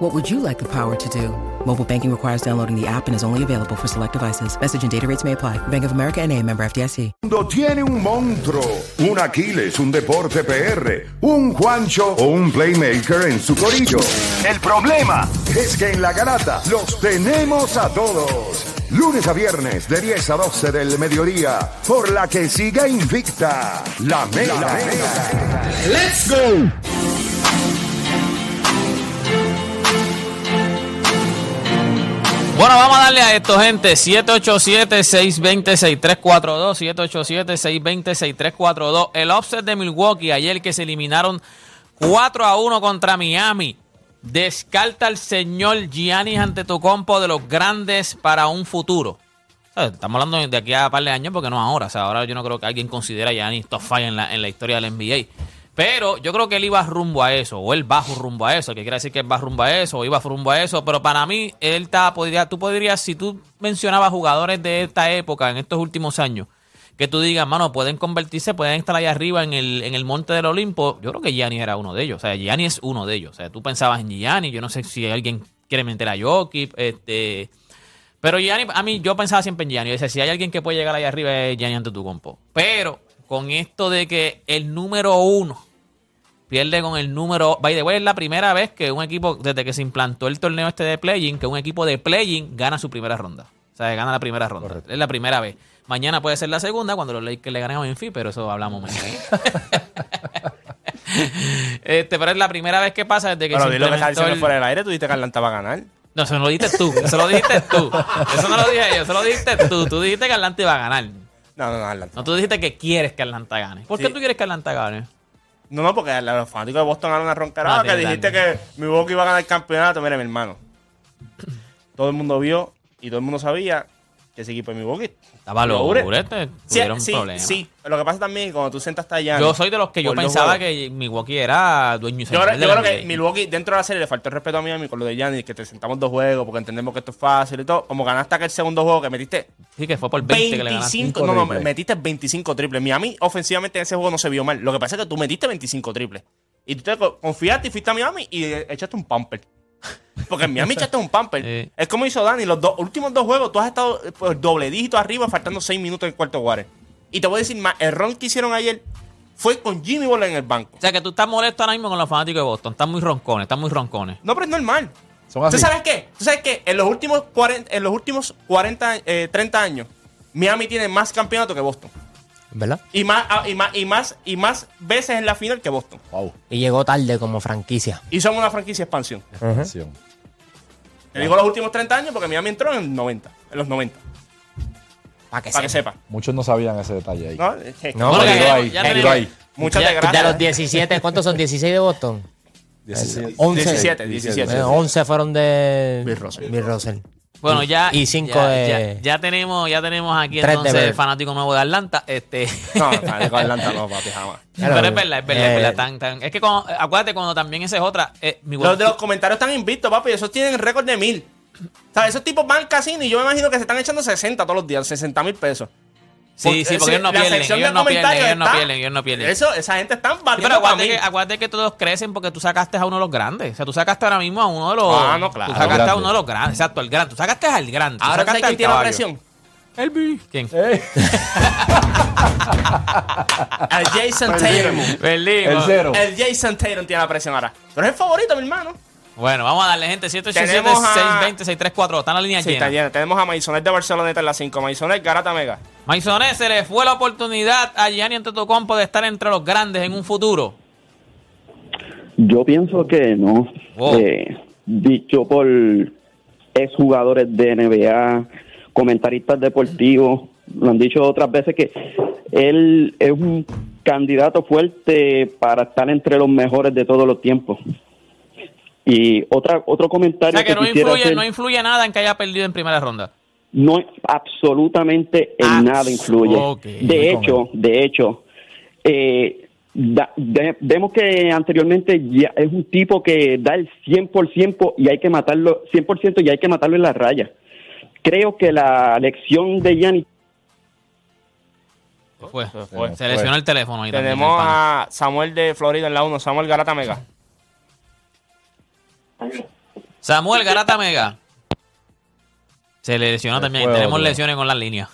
What would you like the power to do? Mobile banking requires downloading the app and is only available for select devices. Message and data rates may apply. Bank of America and a member FDIC. mundo tiene un monstruo, un Aquiles, un Deporte PR, un Juancho o un Playmaker en su corillo. El problema es que en la garata los tenemos a todos. Lunes a viernes de 10 a 12 del mediodía, por la que siga invicta la mega. ¡Let's go! Bueno, vamos a darle a esto, gente. 787-620-6342. 787-620-6342. El offset de Milwaukee ayer que se eliminaron 4 a 1 contra Miami. Descarta al señor Giannis ante tu compo de los grandes para un futuro. Estamos hablando de aquí a un par de años porque no ahora. O sea, ahora yo no creo que alguien considere a Giannis top 5 en la, en la historia del NBA. Pero yo creo que él iba rumbo a eso, o él va rumbo a eso, que quiere decir que él va rumbo a eso, o iba rumbo a eso. Pero para mí, él está, podría, tú podrías, si tú mencionabas jugadores de esta época, en estos últimos años, que tú digas, mano, pueden convertirse, pueden estar allá arriba en el, en el monte del Olimpo. Yo creo que Gianni era uno de ellos. O sea, Gianni es uno de ellos. O sea, tú pensabas en Gianni, yo no sé si alguien quiere meter a Jokic, este. Pero Gianni, a mí, yo pensaba siempre en Gianni. Yo decía, si hay alguien que puede llegar allá arriba es Gianni ante tu compo. Pero con esto de que el número uno pierde con el número. By the way, es la primera vez que un equipo, desde que se implantó el torneo este de playing, que un equipo de playing gana su primera ronda. O sea, gana la primera ronda. Es la primera vez. Mañana puede ser la segunda cuando los Lakers le ganen a Memphis, pero eso hablamos mañana. este, pero es la primera vez que pasa desde que Pero se dilo que estás diciendo el- fuera del aire, tú dijiste que Atlanta va a ganar. No, eso no lo dijiste tú. Eso lo dijiste tú. Eso no lo dije yo. Eso lo dijiste tú. Tú dijiste que Atlanta iba a ganar. No, no, no, Atlanta. No, tú dijiste que quieres que Atlanta gane. ¿Por qué tú quieres que Atlanta gane? No, no, porque los fanáticos de Boston ganan una roncarada No, que te- dijiste que Milwaukee iba a ganar el campeonato. Mire, mi hermano. Todo el mundo vio y todo el mundo sabía que ese equipo de Milwaukee. Estaba Lo loco. dure- este, Sí, tuvieron sí, problemas. sí. Lo que pasa también es que cuando tú sentaste allá. Yo soy de los que yo pensaba que Milwaukee era dueño y Yo creo, de yo creo que. Milwaukee dentro de la serie le faltó el respeto a Miami con lo de Giannis, que te sentamos dos juegos porque entendemos que esto es fácil y todo. Como ganaste aquel segundo juego que metiste Sí, que fue por 20 que le ganaste. 25, no, no, metiste 25 triples. Miami ofensivamente en ese juego no se vio mal. Lo que pasa es que tú metiste 25 triples. Y tú te co- confiaste y fuiste a Miami y echaste un pumper. Porque en Miami echaste un pumper. Sí. Es como hizo Dani. Los dos últimos dos juegos tú has estado eh, pues, doble dígito arriba, faltando 6 minutos en el cuarto quarter. Y te voy a decir más, el ron que hicieron ayer fue con Jimmy Butler en el banco. O sea, que tú estás molesto ahora mismo con los fanáticos de Boston. Están muy roncones, están muy roncones. No, pero es normal. Son ¿Tú sabes qué? ¿Tú sabes qué? En los últimos 40, en los últimos 40 eh, 30 años, Miami tiene más campeonatos que Boston. ¿Verdad? Y más, ah, y más, y más, y más veces en la final que Boston. Wow. Y llegó tarde como franquicia. Y son una franquicia de expansión. Acción. Te digo los últimos 30 años porque Miami entró en el 90, en los 90. Para que Para que sepa. Muchos no sabían ese detalle ahí. ¿No? No, Tiro tenemos- ahí, ya tenemos- ahí. Muchas Ya- de de gracias. los 17, ¿cuántos son? 16 de Boston. 17. 11. 17, 17. Eh, 11 fueron de Bill Russell. Bill Russell. Bueno, ya. y cinco ya, de- Ya, ya tenemos, ya tenemos aquí Tres de entonces el fanático nuevo de Atlanta. Este. No, de Atlanta no, papi, jamás. Pero es verdad, es verdad, es Eh, verdad. tan- tan- es que cuando- acuérdate, cuando también esa es otra. eh, mi Los de los comentarios están invictos, papi. Esos tienen récord de mil. O sea, esos tipos van al casino y yo me imagino que se están echando 60 todos los días, 60 mil pesos. Sí, sí, porque ellos no la pierden, ellos no pierden, ellos no pierden, ellos no pierden. Eso, esa gente está batiendo pero para acuérdate mí. que, acuérdate que todos crecen porque tú sacaste a uno de los grandes. O sea, tú sacaste ahora mismo a uno de los. Ah, no, claro. Tú sacaste a uno de los grandes. Exacto, el grande. Tú sacaste al grande. Ahora sacaste ¿sabes quién al tiene caballo. presión? El B. ¿Quién? ¡Ey! El Jason Tatum. Perdimos. El cero. El Jason Tatum tiene la presión ahora. Pero es el favorito, mi hermano. Bueno, vamos a darle, gente. 787 Tenemos a- 620 634 Está en la línea Sí, está llena. lleno. Tenemos a Maisonet de Barceloneta en la 5. Maisonet, Garata Mega. Maisonet, se le fue la oportunidad a Gianni Antetokounmpo de estar entre los grandes en un futuro. Yo pienso que no. Wow. Eh, dicho por exjugadores de NBA, comentaristas deportivos, lo han dicho otras veces que él es un candidato fuerte para estar entre los mejores de todos los tiempos. Y otra otro O comentario sea, que no quisiera influye, hacer- no influye nada en que haya perdido en primera ronda. no absolutamente en nada influye. De hecho, de hecho, eh, da- de- vemos que anteriormente ya es un tipo que da el 100% y hay que matarlo 100% y hay que matarlo en la raya. Creo que la lección de Gianni Fue. Se fue. Se lesionó el teléfono ahí Tenemos a Samuel de Florida en la 1. Samuel Garata Mega. Samuel Garata Mega. Se le lesionó también. Tenemos lesiones con las líneas.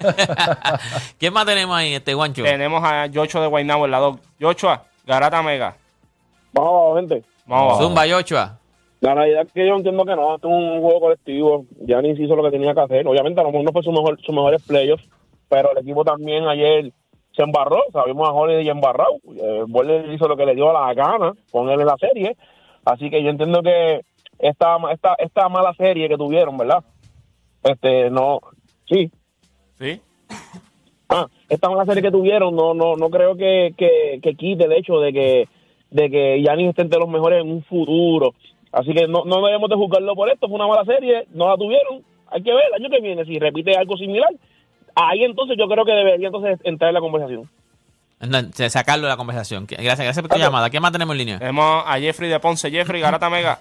¿Quién más tenemos ahí, este guancho? Tenemos a Yocho de Guaynabo en la 2. Yocho, Garata Mega. Vamos abajo, gente. Vamos abajo. Zumba Yochoa. La realidad es que yo entiendo que no, esto es un juego colectivo. Giannis hizo lo que tenía que hacer. Obviamente a lo mejor no fue su mejor, sus mejores playoffs, pero el equipo también ayer se embarró. Sabemos a Holiday embarrado. Eh, hizo lo que le dio la gana con él en la serie. Así que yo entiendo que esta, esta, esta mala serie que tuvieron, ¿verdad? Este, no, sí, ¿Sí? Ah, esta mala serie que tuvieron, no, no, no creo que, que, que quite el hecho de que, de que Giannis esté entre los mejores en un futuro. Así que no, no debemos de juzgarlo por esto, fue una mala serie, no la tuvieron. Hay que ver el año que viene si repite algo similar. Ahí entonces yo creo que debería entonces entrar en la conversación. No, sacarlo de la conversación. Gracias, gracias por tu llamada. ¿Quién más tenemos en línea? Tenemos a Jeffrey de Ponce. Jeffrey, Garata Mega.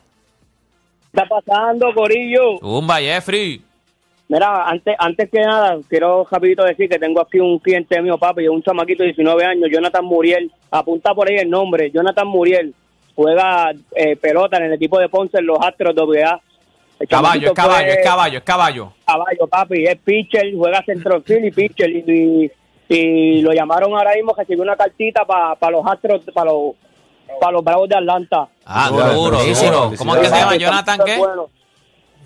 ¿Qué está pasando, Corillo? Zumba, Jeffrey. Mira, antes, antes que nada, quiero rapidito decir que tengo aquí un cliente mío, papi, un chamaquito de 19 años, Jonathan Muriel. Apunta por ahí el nombre, Jonathan Muriel. Juega eh, pelota en el equipo de Ponce, en los Astros AA. El Caballo, es caballo, fue es caballo, es caballo. caballo, papi, es pitcher, juega centrofield y pitcher. Y, y, y lo llamaron ahora mismo, recibió una cartita para los Astros, para los, para los Bravos de Atlanta. Ah, Duro, duro. ¿Cómo es que se llama? Jonathan, ¿qué? bueno.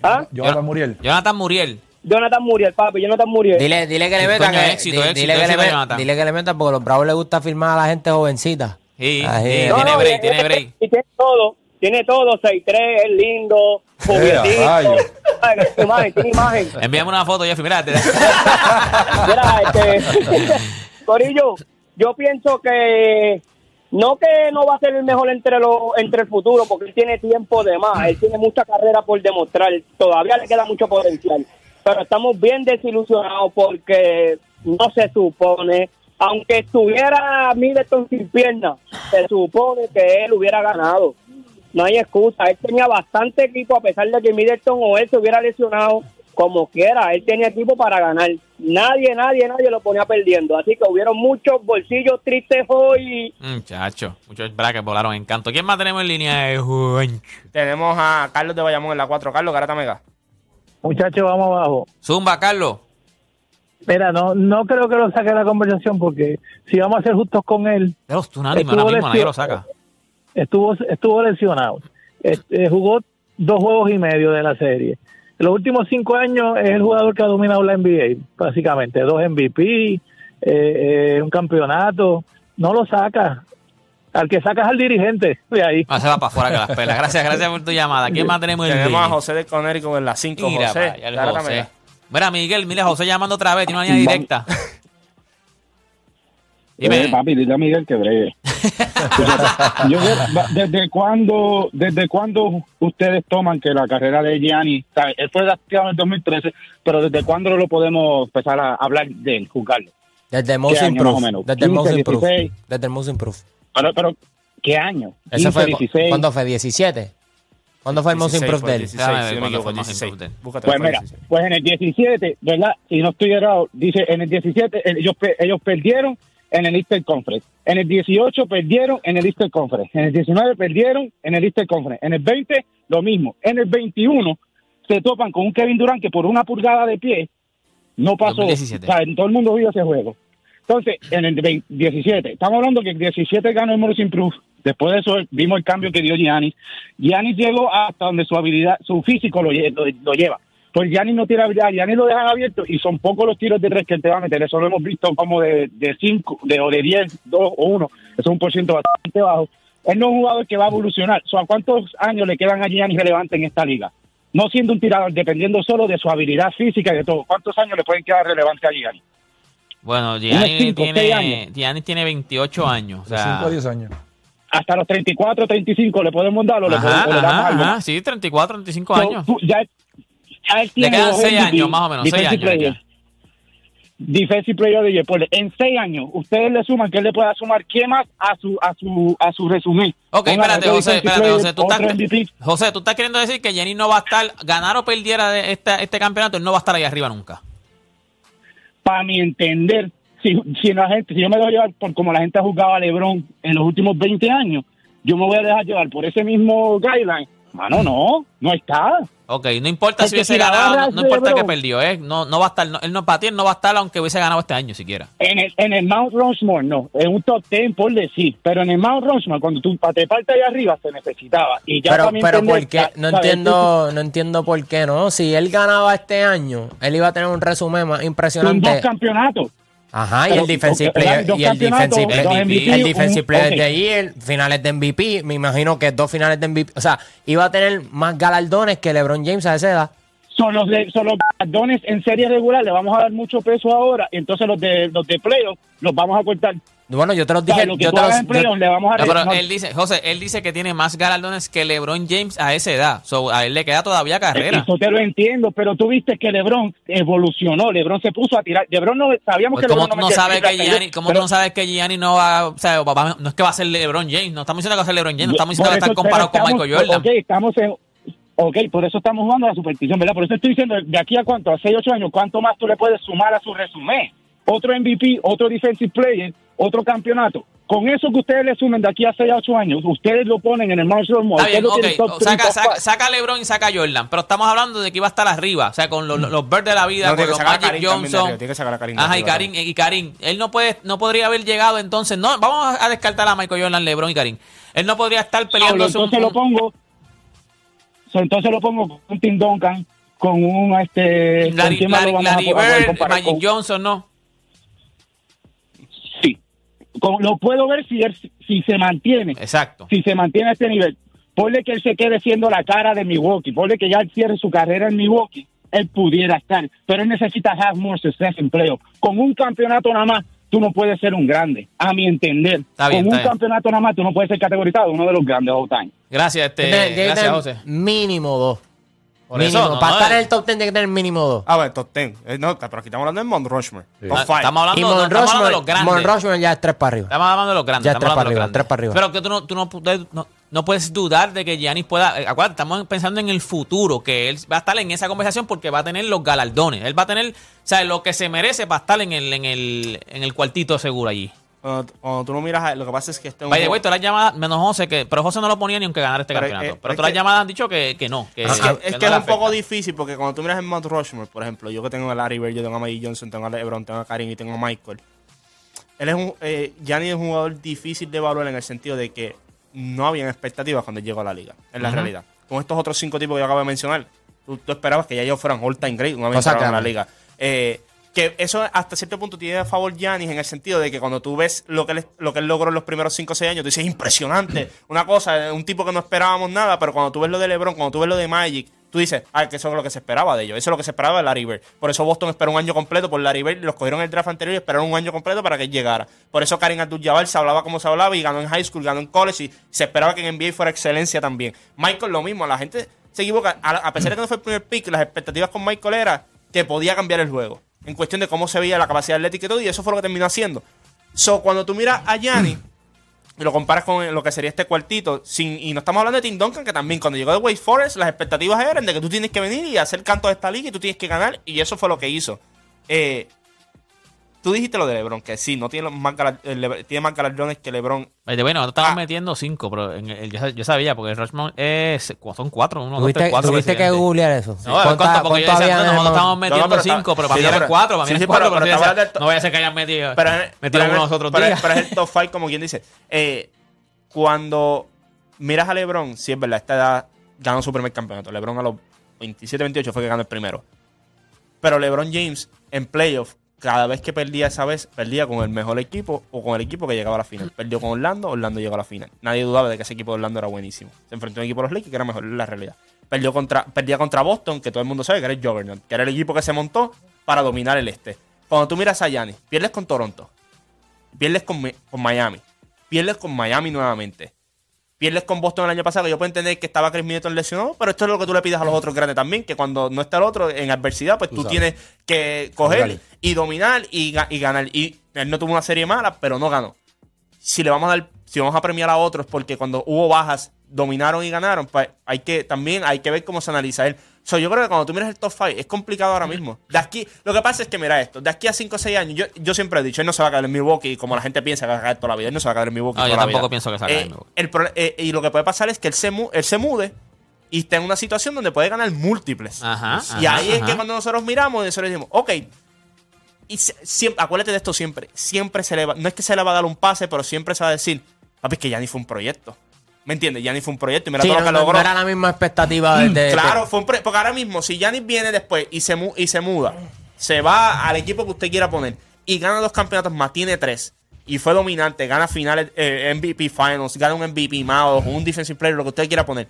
¿Ah? Jonathan Muriel. Jonathan Muriel. Jonathan Muriel, papi, Jonathan Muriel. Dile, dile que le metan. coño, que- éxito, di- éxito, dile, que éxito, le met- Jonathan. dile que le metan porque a los bravos les gusta firmar a la gente jovencita. Sí, sí, No, tiene break, y- tiene break. Y tiene todo, tiene todo, 6'3, es lindo, juguetito. rayos. Ay, Tiene imagen, tiene imagen. Envíame una foto, Jeffrey. Mira, Mira, este, Corillo, yo pienso que no que no va a ser el mejor entre los entre el futuro, porque él tiene tiempo de más, él tiene mucha carrera por demostrar, todavía le queda mucho potencial, pero estamos bien desilusionados porque no se supone, aunque estuviera Middleton sin pierna, se supone que él hubiera ganado. No hay excusa, él tenía bastante equipo a pesar de que Middleton o él se hubiera lesionado como quiera, él tenía equipo para ganar. Nadie, nadie, nadie lo ponía perdiendo. Así que hubieron muchos bolsillos tristes hoy. Muchacho, muchos brackets volaron en canto. ¿Quién más tenemos en línea? Eh, Juancho. Tenemos a Carlos de Bayamón en la 4. Carlos, Garata Mega. Muchachos, vamos abajo. Zumba, Carlos. Mira, no, no creo que lo saque de la conversación porque si vamos a ser justos con él, Pero es unánime ahora Estuvo mismo, nadie lo saca. Estuvo estuvo lesionado. Este, jugó dos juegos y medio de la serie. En los últimos cinco años es el jugador que ha dominado la NBA, básicamente. Dos MVP, eh, eh, un campeonato. No lo saca. Al que sacas al dirigente de ahí. Ah, se va para afuera que las pelas. Gracias, gracias por tu llamada. ¿Quién más tenemos en Tenemos a José de Conérico en la 5. Mira, José. Mira, Miguel, mira, José llamando otra vez, tiene una línea directa. Dime. Eh, papi, dile a Miguel que bregue. Yo, ¿desde cuándo, ¿Desde cuándo ustedes toman que la carrera de Gianni, él fue drafteado en el 2013, pero desde cuándo lo podemos empezar a hablar de él, juzgarlo? Desde el Most ¿Qué año Improved. más o menos? Desde el Most 15, Improved. 16. Desde el Most Improved. Pero, pero ¿qué año? Ese 15, fue, 16. ¿Cuándo fue? ¿17? ¿Cuándo fue el Most 16, Improved de él? 16, Déjame si ver no me cuándo equivoco, fue el Most 16. Improved. Búscate Pues mira, 16. pues en el 17, ¿verdad? Si no estoy errado, dice en el 17 eh, ellos, ellos perdieron en el Easter Conference. En el 18 perdieron en el Easter Conference. En el 19 perdieron en el Easter Conference. En el 20 lo mismo. En el 21 se topan con un Kevin Durant que por una pulgada de pie no pasó. 2017. O sea, todo el mundo vio ese juego. Entonces, en el 20 17, estamos hablando que el 17 ganó el Morris Improve. Después de eso vimos el cambio que dio Giannis. Giannis llegó hasta donde su habilidad, su físico lo, lo lleva. Pues Giannis no tiene habilidad, Giannis lo dejan abierto y son pocos los tiros de tres que él te va a meter. Eso lo hemos visto como de 5, de, o de 10, 2 o 1. Eso es un por ciento bastante bajo. Él no es un jugador que va a evolucionar. O sea, ¿Cuántos años le quedan a Giannis relevante en esta liga? No siendo un tirador, dependiendo solo de su habilidad física y de todo. ¿Cuántos años le pueden quedar relevante a Giannis? Bueno, Gianni cinco, tiene, años. Gianni tiene 28 años. O De 5 sea, a 10 años. hasta los 34, 35 le podemos dar o le, ajá, podemos, o le damos ajá, algo ajá, más. sí, 34, 35 So, años. tú- ya, Ya él Le quedan seis años, más o menos, seis años Player. Defensive Player de Jeopardy. En seis años, ustedes le suman que él le pueda sumar qué más a su a su a su resumen. Ok, espérate, José, espérate, player, José. Tú estás. José, tú estás queriendo decir que Jenny no va a estar, ganar o perdiera de esta- este campeonato, él no va a estar ahí arriba nunca. Para mi entender, si, si la gente, si yo me dejo llevar por como la gente ha jugado a LeBron en los últimos 20 años, yo me voy a dejar llevar por ese mismo guideline. Mano, no, no está. Ok, no importa si hubiese ganado, no, agarras no de importa que perdió, ¿eh? No, no va a estar, no, él no, para ti él no va a estar aunque hubiese ganado este año siquiera. En el, en el Mount Rushmore, no. En un top 10, por decir. Pero en el Mount Rushmore, cuando tú te partes allá arriba, se necesitaba. Y ya Pero, pero ¿por qué? No ¿sabes? entiendo, no entiendo por qué, ¿no? Si él ganaba este año, él iba a tener un resumen más impresionante. dos campeonatos. Ajá, y el defensive player, y el defensive, el defensive player de year, finales de MVP, me imagino que dos finales de MVP, o sea, iba a tener más galardones que LeBron James a esa edad. Son los, de, son los galardones en serie regular, le vamos a dar mucho peso ahora. Entonces los de los de playoff los vamos a cortar. Bueno, yo te los O sea, dije, lo que yo tú te los, en yo- le vamos a No, pero no, él dice, José, él dice que tiene más galardones que LeBron James a esa edad. So, a él le queda todavía carrera. Eso te lo entiendo, pero tú viste que LeBron evolucionó. LeBron se puso a tirar. LeBron no sabíamos Pues, que ¿Cómo LeBron no metía sabes que Gianni, cómo pero- tú no sabes que Gianni no va, o sea, va- no es que va a ser LeBron James, no estamos diciendo que va a ser LeBron James, no estamos diciendo que va a estar comparado con Michael Jordan. Ok, estamos en. Ok, por eso estamos jugando a la superstición, ¿verdad? Por eso estoy diciendo, de aquí a cuánto, a 6, 8 años, ¿cuánto más tú le puedes sumar a su resumen? Otro MVP, otro defensive player, otro campeonato. Con eso que ustedes le sumen de aquí a 6 a 8 años, ustedes lo ponen en el Marshall Mall. Está bien, saca, saca, saca LeBron y saca Jordan, pero estamos hablando de que iba a estar arriba, o sea, con los, los Birds de la vida, No, con los Magic de Johnson. arriba, tiene que sacar a Ajá, y Karim, y Karim, él no puede, no podría haber llegado entonces, no, vamos a descartar a Michael Jordan, LeBron y Karim. Él no podría estar peleando entonces lo pongo, entonces lo pongo con un Tim Duncan, con un este, ¿con Larry, Larry, Larry Bird? Magic Con- Johnson, no. Con- lo puedo ver si él, si se mantiene. Exacto. Si se mantiene a este nivel. Ponle que él se quede siendo la cara de Milwaukee. Ponle que ya él cierre su carrera en Milwaukee. Él pudiera estar. Pero él necesita have more success en playoff. Con un campeonato nada más, tú no puedes ser un grande. A mi entender. Está bien, Con un bien. campeonato nada más, tú no puedes ser categorizado uno de los grandes all time. Gracias, este, que gracias, José. Mínimo dos. Por Mínimo. eso, no, Para no, estar eh. en el top 10 tiene que tener mínimo dos. Ah, bueno, top 10. Eh, no, pero aquí estamos hablando de Mount Rushmore. Top Ah, 5. Estamos hablando, Y no, Mon estamos hablando de los grandes. Mon Rushmore ya es tres para arriba. Estamos hablando de los grandes. Ya estamos tres para arriba, grandes. tres para arriba. Pero que tú no, tú no, puedes- no, no puedes dudar de que Giannis pueda. eh, Acuérdate, estamos pensando en el futuro, que él va a estar en esa conversación porque va a tener los galardones. Él va a tener, o sea, lo que se merece para estar en el, en el, en el cuartito seguro allí. Cuando, cuando tú no miras, a- lo que pasa es que este Vaya, güey, todas las llamadas, menos José, que, pero José no lo ponía ni aunque ganara este Pero, campeonato. eh, pero todas las llamadas han dicho que, que no. Que, Es que- es, no que es le un poco difícil porque cuando tú miras en Mount Rushmore, por ejemplo, yo que tengo a Larry Bird, yo tengo a Magic Johnson, tengo a LeBron, tengo a Karim y tengo a Michael. Él es un, eh, Giannis es un jugador difícil de evaluar en el sentido de que no habían expectativas cuando llegó a la liga, en la realidad. Con estos otros cinco tipos que yo acabo de mencionar, tú, tú esperabas que ya ellos fueran all time great una vez a la liga. Eh, que eso hasta cierto punto tiene a favor Giannis en el sentido de que cuando tú ves lo que él, lo que él logró en los primeros 5 o 6 años, tú dices, impresionante, una cosa, un tipo que no esperábamos nada, pero cuando tú ves lo de LeBron, cuando tú ves lo de Magic, tú dices, ah, que eso es lo que se esperaba de ellos, eso es lo que se esperaba de Larry Bird. Por eso Boston esperó un año completo por Larry Bird, los cogieron el draft anterior y esperaron un año completo para que él llegara. Por eso Karim Abdul-Jabbar se hablaba como se hablaba y ganó en high school, ganó en college y se esperaba que en NBA fuera excelencia también. Michael lo mismo, la gente se equivoca, a, a pesar de que no fue el primer pick, las expectativas con Michael era que podía cambiar el juego en cuestión de cómo se veía la capacidad atlética y todo, y eso fue lo que terminó haciendo. So, cuando tú miras a Gianni y lo comparas con lo que sería este cuartito, sin, y no estamos hablando de Tim Duncan, que también cuando llegó de Wake Forest, las expectativas eran de que tú tienes que venir y hacer canto de esta liga y tú tienes que ganar, y eso fue lo que hizo. Eh, tú dijiste lo de LeBron, que sí, no tiene, los más, eh, tiene más galardones que LeBron. Bueno, nosotros Ah. estamos metiendo cinco, pero en el- yo, yo sabía, porque el Rushmore es, son cuatro, uno, Tuviste, tres, cuatro. tuviste que googlear eso. No, ¿cuánto, ¿Cuánta- porque yo decía, no, nosotros el- estamos metiendo pero cinco, pero para sí, mí no, eran cuatro, para mí sí, eran sí, cuatro, pero- pero, pero yo estaba decía, hablando de- no voy a ser que hayan metido, Pero, es- metido pero es- unos otros pero es- días. pero es el top 5, como quien dice. Eh, cuando miras a LeBron, sí es verdad, esta edad ganó su primer campeonato. LeBron a los 27, 28 fue que ganó el primero. Pero LeBron James en playoff, cada vez que perdía esa vez, perdía con el mejor equipo o con el equipo que llegaba a la final. Perdió con Orlando, Orlando llegó a la final. Nadie dudaba de que ese equipo de Orlando era buenísimo. Se enfrentó a un equipo de los Lakers que era mejor, la realidad. Perdió contra, perdía contra Boston, que todo el mundo sabe que era el Juggernaut, que era el equipo que se montó para dominar el este. Cuando tú miras a Giannis, pierdes con Toronto, pierdes con, con Miami, pierdes con Miami nuevamente. Pierdes con Boston el año pasado, que yo puedo entender que estaba Chris Middleton lesionado, pero esto es lo que tú le pides a los otros grandes también, que cuando no está el otro en adversidad, pues tú, tienes que coger y dominar y, y ganar. Y él no tuvo una serie mala, pero no ganó. Si le vamos a dar, si vamos a premiar a otros, porque cuando hubo bajas, dominaron y ganaron, pues hay que, también hay que ver cómo se analiza él. So, yo creo que cuando tú miras el top 5 es complicado ahora mismo. De aquí, lo que pasa es que mira esto, de aquí a 5 o 6 años, yo, yo siempre he dicho, él no se va a caer en Milwaukee como la gente piensa que va a caer toda la vida, él no se va a caer en Milwaukee No, yo toda la tampoco vida. pienso que se va a caer en Eh, Milwaukee. el eh, y lo que puede pasar es que él se, mu- él se mude y está en una situación donde puede ganar múltiples. Ajá, y ajá, ahí es que cuando nosotros miramos, nosotros decimos, ok, y siempre, acuérdate de esto siempre, siempre se le va, no es que se le va a dar un pase, pero siempre se va a decir, papi, es que ya ni fue un proyecto. ¿Me entiendes? Ya ni fue un proyecto y mira Sí, todo no, lo que no- logró. no era la misma expectativa de, de- Claro, fue un pre- porque ahora mismo, si Yanis viene después y se, mu- y se muda, se va al equipo que usted quiera poner y gana dos campeonatos más, tiene tres, y fue dominante, gana finales, eh, MVP Finals, gana un MVP más o un Defensive Player, lo que usted quiera poner,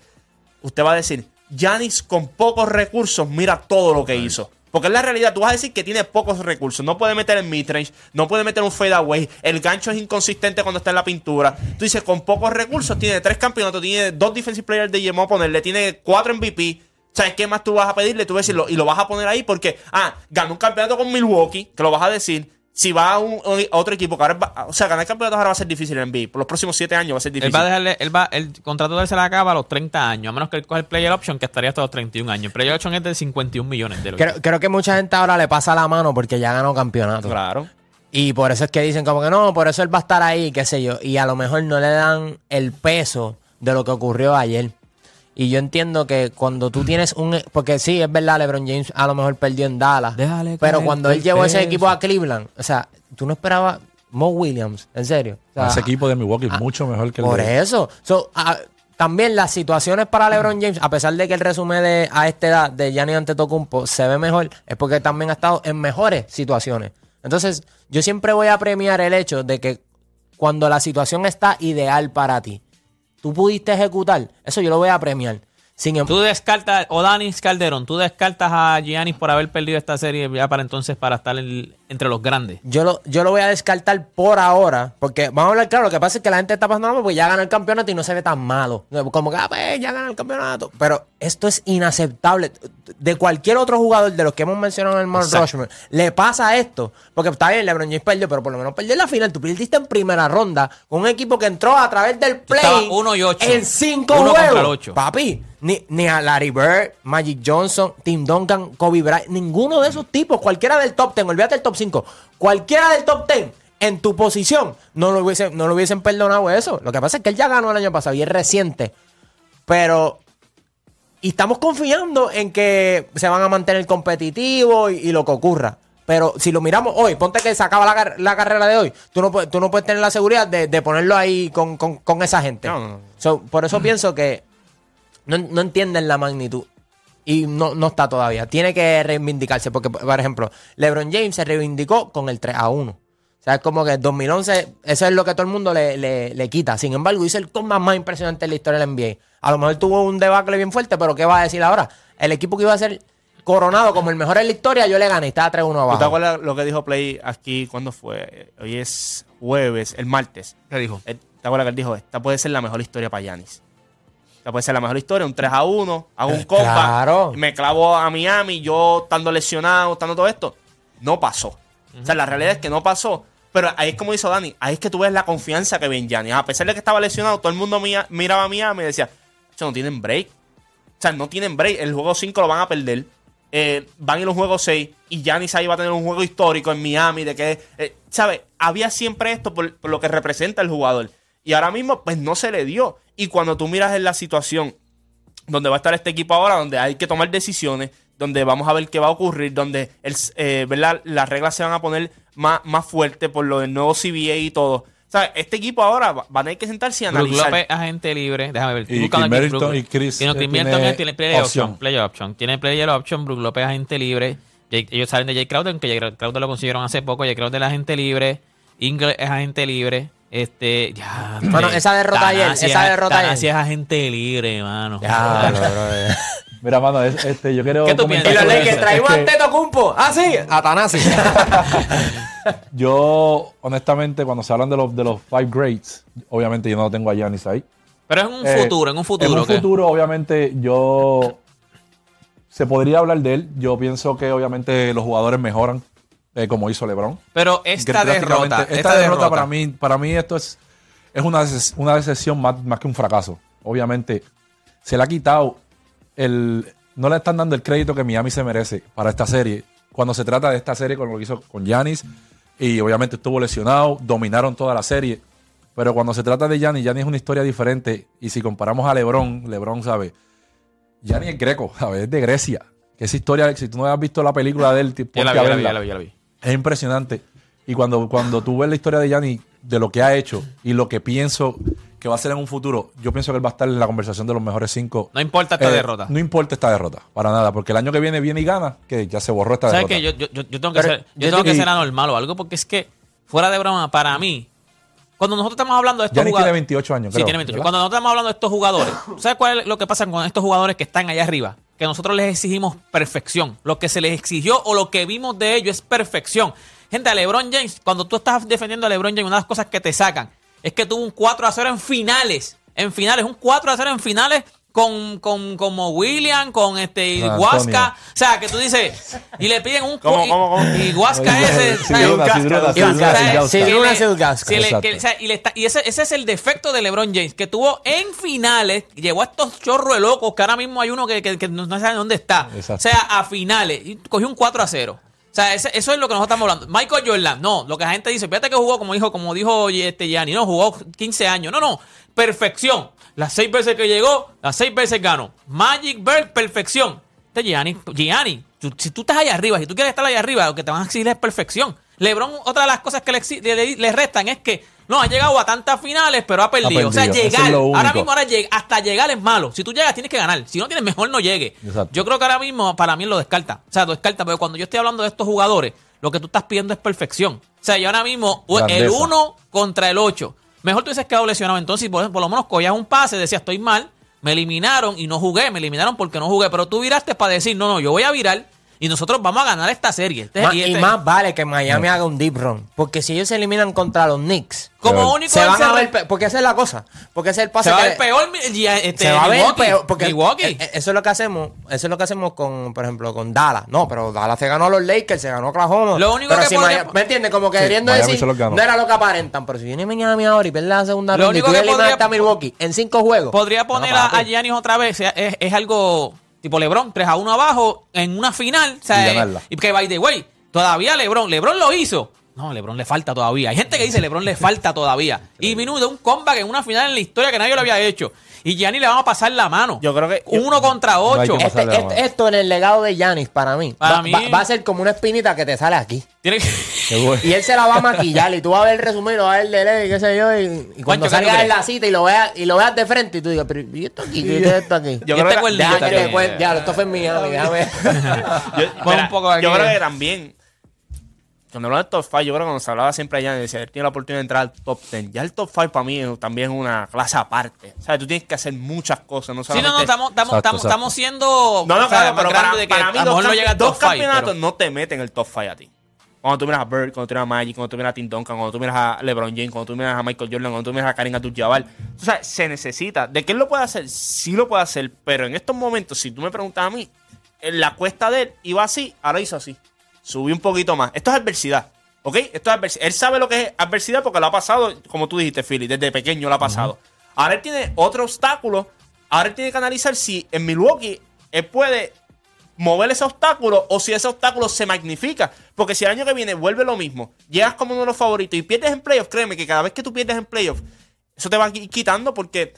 usted va a decir, Yanis con pocos recursos, mira todo lo que hizo. Porque es la realidad, tú vas a decir que tiene pocos recursos. No puede meter en midrange, no puede meter un fadeaway. El gancho es inconsistente cuando está en la pintura. Tú dices, con pocos recursos, tiene tres campeonatos, tiene dos defensive players de YMO a ponerle, tiene cuatro MVP. ¿Sabes qué más tú vas a pedirle? Tú vas a decirlo y lo vas a poner ahí porque, ah, ganó un campeonato con Milwaukee, que lo vas a decir. Si va a, un, a otro equipo, que ahora va- o sea, ganar campeonatos ahora va a ser difícil en NBA. Por los próximos siete años va a ser Él difícil. va a dejarle, él va, el contrato de él se le acaba a los 30 años, a menos que él coja el player option, que estaría hasta los 31 años. El player option es de 51 millones de Creo, creo que mucha gente ahora le pasa la mano porque ya ganó campeonato. Claro. Y por eso es que dicen como que no, por eso él va a estar ahí, qué sé yo. Y a lo mejor no le dan el peso de lo que ocurrió ayer. Y yo entiendo que cuando tú tienes un... Porque sí, es verdad, LeBron James a lo mejor perdió en Dallas. Déjale pero cuando él llevó ese equipo a Cleveland, o sea, tú no esperabas Mo Williams, en serio. O sea, Ese equipo de Milwaukee es mucho mejor que el por de eso. So, ah, también las situaciones para LeBron James, a pesar de que el resumen de a esta edad de Gianni Antetokounmpo se ve mejor, es porque también ha estado en mejores situaciones. Entonces, yo siempre voy a premiar el hecho de que cuando la situación está ideal para ti, tú pudiste ejecutar, eso yo lo voy a premiar. Sin em- Tú descartas, o Danis Calderón, tú descartas a Giannis por haber perdido esta serie ya para entonces para estar en- entre los grandes. Yo lo, yo lo voy a descartar por ahora, porque vamos a hablar claro, lo que pasa es que la gente está pasando porque ya gana el campeonato y no se ve tan malo. Como que, ah, pues, ya gana el campeonato. Pero esto es inaceptable. De cualquier otro jugador de los que hemos mencionado en el Mount. Rushmore, le pasa esto. Porque está bien, LeBron James perdió, pero por lo menos perdió en la final. Tú perdiste en primera ronda con un equipo que entró a través del play estaba uno y ocho. en cinco Uno juegos. el ocho. Papi, ni, ni a Larry Bird, Magic Johnson, Tim Duncan, Kobe Bryant, ninguno de esos tipos, cualquiera del top 10, olvídate del top 5, cualquiera del top 10 en tu posición, no lo, hubiesen, no lo hubiesen perdonado eso. Lo que pasa es que él ya ganó el año pasado y es reciente. Pero. Y estamos confiando en que se van a mantener competitivos y, y lo que ocurra. Pero si lo miramos hoy, ponte que se acaba la, car- la carrera de hoy, tú no, tú no puedes tener la seguridad de, de ponerlo ahí con, con- con esa gente. No, no, no. So, por eso pienso que no, no entienden la magnitud. Y no, no está todavía. Tiene que reivindicarse. Porque, por ejemplo, LeBron James se reivindicó con el 3 a 1. O sea, es como que en 2011, eso es lo que todo el mundo le, le- le quita. Sin embargo, hizo el comeback más impresionante en la historia del NBA. A lo mejor tuvo un debacle bien fuerte, pero ¿qué va a decir ahora? El equipo que iba a ser coronado como el mejor en la historia, yo le gané y estaba 3-1 ¿Tú te abajo. acuerdas lo que dijo Play aquí cuando fue? Hoy es jueves, el martes. ¿Qué dijo? Él- ¿Te acuerdas que él dijo? Esta puede ser la mejor historia para Yanis. Puede ser la mejor historia, un 3 a 1, hago un Eh, compa, claro. me clavo a Miami, yo estando lesionado, estando todo esto. No pasó. O sea, la realidad es que no pasó. Pero ahí es como hizo Dani, ahí es que tú ves la confianza que ve en Yanis. A pesar de que estaba lesionado, todo el mundo mira- miraba a Miami y decía, "Che, no tienen break. O sea, no tienen break. El juego 5 lo van a perder. Eh, van a ir a un juego 6 y Giannis ahí va a tener un juego histórico en Miami. De que, eh, ¿sabes? Había siempre esto por, por lo que representa el jugador. Y ahora mismo, pues no se le dio. Y cuando tú miras en la situación donde va a estar este equipo ahora, donde hay que tomar decisiones, donde vamos a ver qué va a ocurrir, donde el, eh, ¿verdad? las reglas se van a poner más, más fuertes por lo del nuevo CBA y todo. ¿Sabes? Este equipo ahora va, van a tener que sentarse y Brook analizar. López, agente libre. Déjame ver. Y Middleton Brook- y Chris, Y no, eh, tiene tiene player option. Player option. Tiene player option. Brook López, agente libre. Jake- ellos salen de Jay Crowder, aunque Jay Crowder lo consiguieron hace poco. Jay Crowder es agente libre. Ingle es agente libre. Este, ya. Bueno, esa derrota ayer, esa es- derrota ayer. Tanasi es agente libre, mano. Ya, bro, Mira, mano, es- este, yo quiero ¿Qué tú comentar Y los piensas? traímos Es a que Antetokounmpo. Ah, sí, a Tanasi. Yo, honestamente, cuando se hablan de los, de los five greats, obviamente yo no tengo a Giannis ahí. Pero es en un Eh, futuro, en un futuro. En un ¿qué? futuro, obviamente, yo. Se podría hablar de él. Yo pienso que, obviamente, los jugadores mejoran, eh, como hizo LeBron. Pero esta derrota, Esta, esta derrota, para mí, para mí esto es, es una, deces- una decepción más, más que un fracaso. Obviamente, se le ha quitado el. No le están dando el crédito que Miami se merece para esta serie. Cuando se trata de esta serie, con lo que hizo con Giannis, y obviamente estuvo lesionado, dominaron toda la serie. Pero cuando se trata de Giannis, Giannis es una historia diferente. Y si comparamos a LeBron, LeBron sabe. Giannis es greco, ¿sabes? Es de Grecia. Que esa historia, si tú no has visto la película de él, Ya la vi, ya la vi, ya la vi, ya la vi. Es impresionante. Y cuando, cuando tú ves la historia de Gianni, de lo que ha hecho y lo que pienso que va a ser en un futuro, yo pienso que él va a estar en la conversación de los mejores cinco. No importa esta Eh, derrota. No importa esta derrota, para nada, porque el año que viene viene y gana, que ya se borró esta ¿Sabes derrota. qué? Yo, yo, yo, yo tengo que Pero ser, yo yo tengo que ser anormal o algo, porque es que, fuera de broma, para mí, cuando nosotros estamos hablando de estos Giannis tiene jugadores. 28 años, Sí, tiene 28. ¿verdad? Cuando nosotros estamos hablando de estos jugadores, ¿sabes cuál es lo que pasa con estos jugadores que están allá arriba? Que nosotros les exigimos perfección. Lo que se les exigió o lo que vimos de ellos es perfección. Gente, a LeBron James, cuando tú estás defendiendo a LeBron James, una de las cosas que te sacan es que tuvo un 4 a 0 en finales. En finales, un 4 a 0 en finales con, con como William, con este San Huasca. O sea, que tú dices, y le piden un ¿Cómo, y- cómo, cómo? Y Huasca ese. Y- y y ese, ese es el defecto de LeBron James, que tuvo en finales, llevó a estos chorros de locos, que ahora mismo hay uno que, que- que no no sabe dónde está. Exacto. O sea, a finales, y cogió un 4 a 0. O sea, ese- eso es lo que nosotros estamos hablando. Michael Jordan, no, lo que la gente dice, fíjate que jugó, como dijo, como dijo este Gianni, no, jugó 15 años. No, no, perfección. Las seis veces que llegó, las seis veces ganó. Magic Bird, perfección. Este Gianni, Gianni, tú- si tú estás allá arriba, si tú quieres estar allá arriba, lo que te van a exigir es perfección. LeBron, otra de las cosas que le, le- le restan es que no ha llegado a tantas finales, pero ha perdido. o sea, llegar, es ahora mismo ahora hasta llegar es malo. Si tú llegas, tienes que ganar. Si no tienes, mejor no llegue. Exacto. Yo creo que ahora mismo para mí lo descarta. O sea, lo descarta, pero cuando yo estoy hablando de estos jugadores, lo que tú estás pidiendo es perfección. O sea, yo ahora mismo, el Grandeza. 1 contra el 8. Mejor tú dices quedado lesionado. Entonces, por, por lo menos cogías un pase, decías, estoy mal, me eliminaron y no jugué. Me eliminaron porque no jugué. Pero tú viraste para decir, no, no, yo voy a virar y nosotros vamos a ganar esta serie. Este- Ma- y y este- más vale que Miami haga un deep run. Porque si ellos se eliminan contra los Knicks, como único se van a ver. pe- Porque esa es la cosa. Porque ese es el pase se va a ver peor este, se va a ver Milwaukee. peor, porque Milwaukee. eh, eh, eso es lo que hacemos eso es lo que hacemos con por ejemplo con Dallas no pero Dallas se ganó a los Lakers se ganó a Oklahoma Lo único pero que si podría- Miami- me entiendes como que Sí, queriendo Miami decir no era lo que aparentan pero si viene Miami ahora y pierde la segunda Lo ronda y único tú que podría- a Milwaukee en cinco juegos Podría poner No, a, a Giannis otra vez. es, es algo tipo LeBron, 3 a 1 abajo en una final. O sea, Y ganarla. y que, by the way, todavía LeBron, LeBron lo hizo. No, LeBron le falta todavía. Hay gente que dice LeBron le falta todavía. Y vino de un comeback en una final en la historia que nadie lo había hecho. Y Giannis le van a pasar la mano. Yo creo que- Uno contra ocho. Este- este- esto en el legado de Giannis para mí, Para va, mí- va- va a ser como una espinita que te sale aquí Tiene que- y él se la va a maquillar y tú vas a ver el resumen y lo vas a ver de ley, qué sé yo y, y cuando ¿qué tú salgas en crees? la cita y lo veas y lo veas de frente y tú digas pero ¿y esto aquí? ¿qué es esto aquí? Yo Y creo este que-. Diablo, esto fue en Miami, déjame. Yo, Pon mira, un poco aquí. yo creo que también, cuando hablaba del top 5, yo creo que cuando se hablaba siempre allá, decía, él tiene la oportunidad de entrar al top 10. Ya el top 5 para mí es- también es una clase aparte. O sea, tú tienes que hacer muchas cosas, no Sí, solamente... no, no, estamos, estamos, Exacto, estamos, exacto. estamos siendo No, no, o sea, claro, pero para, de que para mí dos, mejor no campe- llega al dos top five, campeonatos pero- no te meten en el top 5 a ti. Cuando tú miras a Bird, cuando tú miras a Magic, cuando tú miras a Tim Duncan, cuando tú miras a LeBron James, cuando tú miras a Michael Jordan, cuando tú miras a Karim Abdul-Jabbar. O sea, se necesita. ¿De que él lo puede hacer? Sí lo puede hacer, pero en estos momentos, si tú me preguntas a mí, en la cuesta de él iba así, ahora hizo así. Subió un poquito más. Esto es adversidad. ¿Ok? Esto es adversidad. Él sabe lo que es adversidad porque lo ha pasado, como tú dijiste, Philly, desde pequeño lo ha pasado. Ahora él tiene otro obstáculo. Ahora él tiene que analizar si en Milwaukee él puede mover ese obstáculo o si ese obstáculo se magnifica. Porque si el año que viene vuelve lo mismo, llegas como uno de los favoritos y pierdes en playoffs, créeme que cada vez que tú pierdes en playoffs, eso te va qui- quitando porque...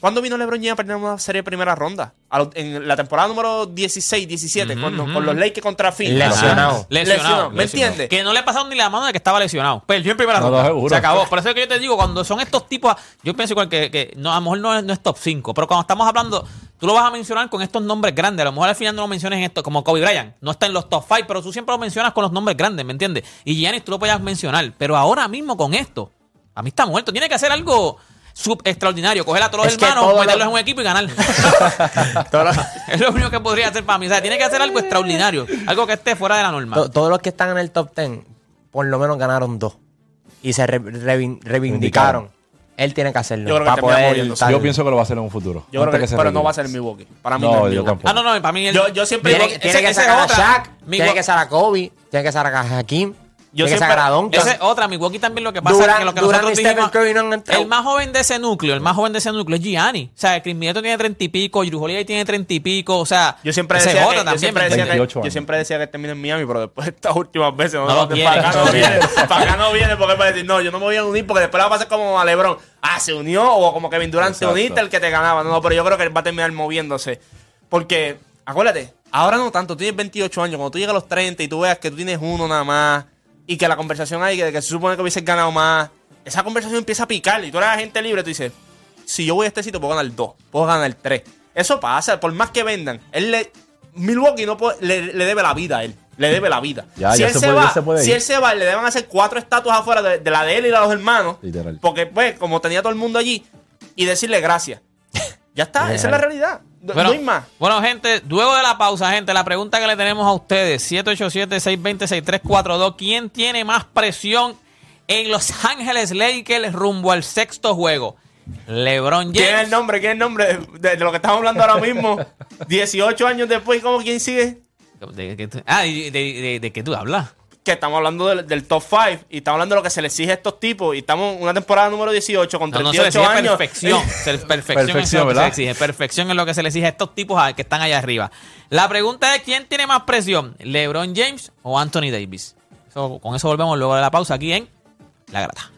¿Cuándo vino LeBron James a perder una serie de primera ronda? Lo- en la temporada número 16, 17, Ujú, cuando- ujú. con los Lakers contra Philly. Lesionado. Lesionado. ¿Me entiendes? Que no le pasaron ni la mano de que estaba lesionado. Perdió en primera No, no, ronda. seguro. Se acabó. Por eso es que yo te digo, cuando son estos tipos, yo pienso igual que, que no, a lo mejor no es, no es top 5, pero cuando estamos hablando, tú lo vas a mencionar con estos nombres grandes. A lo mejor al final no lo menciones en esto, como Kobe Bryant. No está en los top 5, pero tú siempre lo mencionas con los nombres grandes, ¿me entiendes? Y Giannis tú lo podías mencionar. Pero ahora mismo con esto, a mí está muerto. Tiene que hacer algo sub extraordinario. Coger a todos los Es que hermanos, todo lo- meterlos en un equipo y ganar. es lo único que podría hacer para mí. O sea, tiene que hacer algo extraordinario. Algo que esté fuera de la norma. To- Todos los que están en el top 10, por lo menos ganaron dos. Y se re- revin- reivindicaron. Él tiene que hacerlo. Yo creo que para poder Yo pienso que lo va a hacer en un futuro. Yo creo que, se pero no va a ser en Milwaukee. Para mí No, no, es yo tampoco. Ah, no, no, para mí. el- Yo, yo siempre Tiene, digo que- tiene ese- que esa sacar a. Shaq, tiene que sacar a Kobe, tiene que sacar a Hakim, Yo que siempre-. Esa es otra. Milwaukee también lo que pasa es que lo que Durant nosotros dijimos, Curry no han entrado. el más joven de ese núcleo, el más joven de ese núcleo es Gianni. O sea, Chris Middleton tiene treinta y pico, Drew Holiday tiene treinta y pico, o sea, Yo siempre decía, que, yo, siempre ¿me decía entiendes? 28 que, yo años. siempre decía que termine en Miami, pero después de estas últimas veces no, No quiere, para acá no viene, para acá no viene porque va a decir, no, yo no me voy a unir porque después va a pasar como a LeBron. Ah, se unió o como Kevin Durant se uniste el que te ganaba. No, no, pero yo creo que él va a terminar moviéndose. Porque, acuérdate, ahora no tanto, tú tienes 28 años, cuando tú llegas a los 30 y tú veas que tú tienes uno nada más y que la conversación hay de que se supone que hubieses ganado más, esa conversación empieza a picar y tú eres agente libre, tú dices, si yo voy a este sitio puedo ganar dos, puedo ganar tres. Eso pasa, por más que vendan. Él le, Milwaukee no puede- le, le debe la vida a él. Le debe la vida. Ya, si ya él se se, puede- va, ya se puede si él se va, le deben hacer cuatro estatuas afuera de, de la de él y la de los hermanos. Literal. Porque, pues, como tenía todo el mundo allí, y decirle gracias. Ya está, esa es la realidad. No, Bueno, no hay más. Bueno, gente, luego de la pausa, gente, la pregunta que le tenemos a ustedes, 787-620-6342, ¿quién tiene más presión en Los Ángeles Lakers rumbo al sexto juego? LeBron ¿Quién es el James. nombre? ¿Quién es el nombre de, lo que estamos hablando ahora mismo? 18 años después, ¿cómo quién sigue? ¿De, qué tú- ah, ¿de, de, de- de qué tú hablas? Que estamos hablando del, del top 5 y estamos hablando de lo que se le exige a estos tipos. Y estamos en una temporada número 18 con No, no se 38 le exige años. perfección. Se- perfección, Perfección, es lo que se exige. Perfección es lo que se le exige a estos tipos a- que están allá arriba. La pregunta es: ¿quién tiene más presión? ¿LeBron James o Anthony Davis? Eso- con eso volvemos luego de la pausa aquí en La Grata.